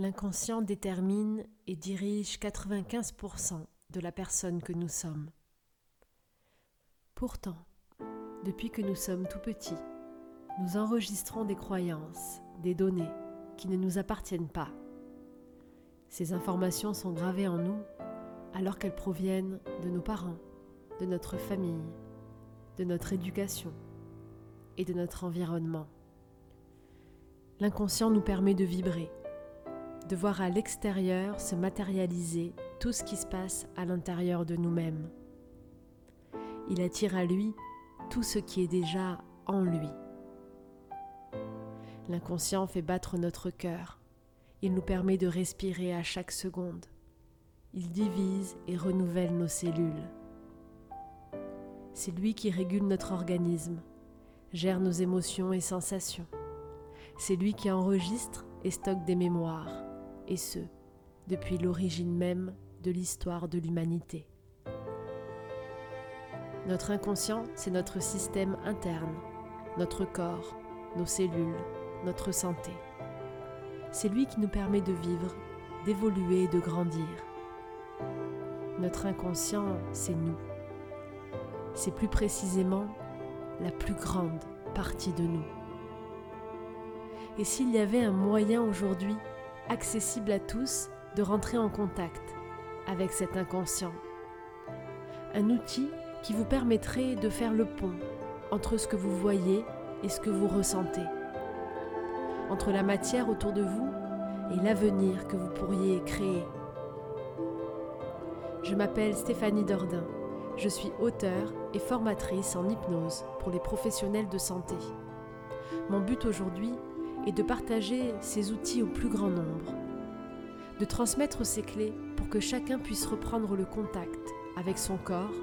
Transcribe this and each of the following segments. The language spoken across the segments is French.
L'inconscient détermine et dirige 95% de la personne que nous sommes. Pourtant, depuis que nous sommes tout petits, nous enregistrons des croyances, des données qui ne nous appartiennent pas. Ces informations sont gravées en nous alors qu'elles proviennent de nos parents, de notre famille, de notre éducation et de notre environnement. L'inconscient nous permet de vibrer, de voir à l'extérieur se matérialiser tout ce qui se passe à l'intérieur de nous-mêmes. Il attire à lui tout ce qui est déjà en lui. L'inconscient fait battre notre cœur. Il nous permet de respirer à chaque seconde. Il divise et renouvelle nos cellules. C'est lui qui régule notre organisme, gère nos émotions et sensations. C'est lui qui enregistre et stocke des mémoires, et ce, depuis l'origine même de l'histoire de l'humanité. Notre inconscient, c'est notre système interne, notre corps, nos cellules, notre santé. C'est lui qui nous permet de vivre, d'évoluer et de grandir. Notre inconscient, c'est nous. C'est plus précisément la plus grande partie de nous. Et s'il y avait un moyen aujourd'hui, accessible à tous, de rentrer en contact avec cet inconscient, un outil qui vous permettrait de faire le pont entre ce que vous voyez et ce que vous ressentez, entre la matière autour de vous et l'avenir que vous pourriez créer. Je m'appelle Stéphanie Dordain. Je suis auteure et formatrice en hypnose pour les professionnels de santé. Mon but aujourd'hui est de partager ces outils au plus grand nombre, de transmettre ces clés pour que chacun puisse reprendre le contact avec son corps,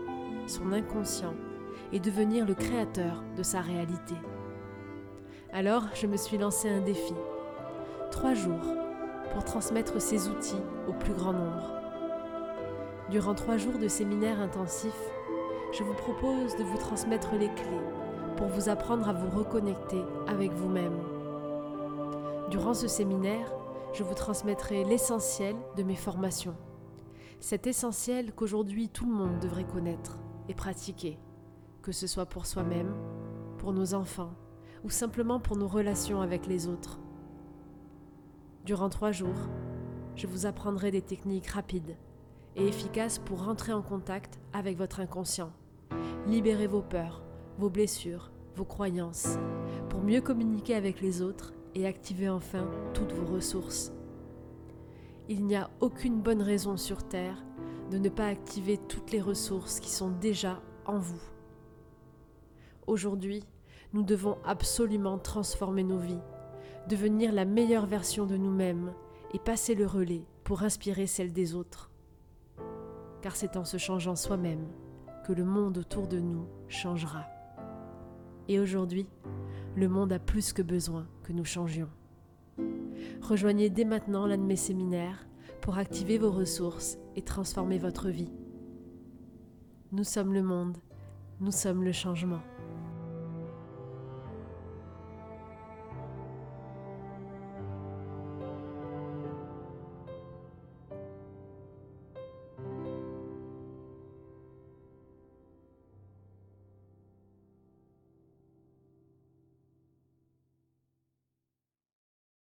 son inconscient et devenir le créateur de sa réalité. Alors, je me suis lancé un défi. Trois jours pour transmettre ces outils au plus grand nombre. Durant trois jours de séminaire intensif, je vous propose de vous transmettre les clés pour vous apprendre à vous reconnecter avec vous-même. Durant ce séminaire, je vous transmettrai l'essentiel de mes formations. Cet essentiel qu'aujourd'hui tout le monde devrait connaître et pratiquer, que ce soit pour soi-même, pour nos enfants ou simplement pour nos relations avec les autres. Durant trois jours, je vous apprendrai des techniques rapides et efficaces pour rentrer en contact avec votre inconscient. Libérez vos peurs, vos blessures, vos croyances, pour mieux communiquer avec les autres et activer enfin toutes vos ressources. Il n'y a aucune bonne raison sur Terre de ne pas activer toutes les ressources qui sont déjà en vous. Aujourd'hui, nous devons absolument transformer nos vies, devenir la meilleure version de nous-mêmes et passer le relais pour inspirer celle des autres. Car c'est en se changeant soi-même que le monde autour de nous changera. Et aujourd'hui, le monde a plus que besoin que nous changions. Rejoignez dès maintenant l'un de mes séminaires pour activer vos ressources et transformer votre vie. Nous sommes le monde, nous sommes le changement.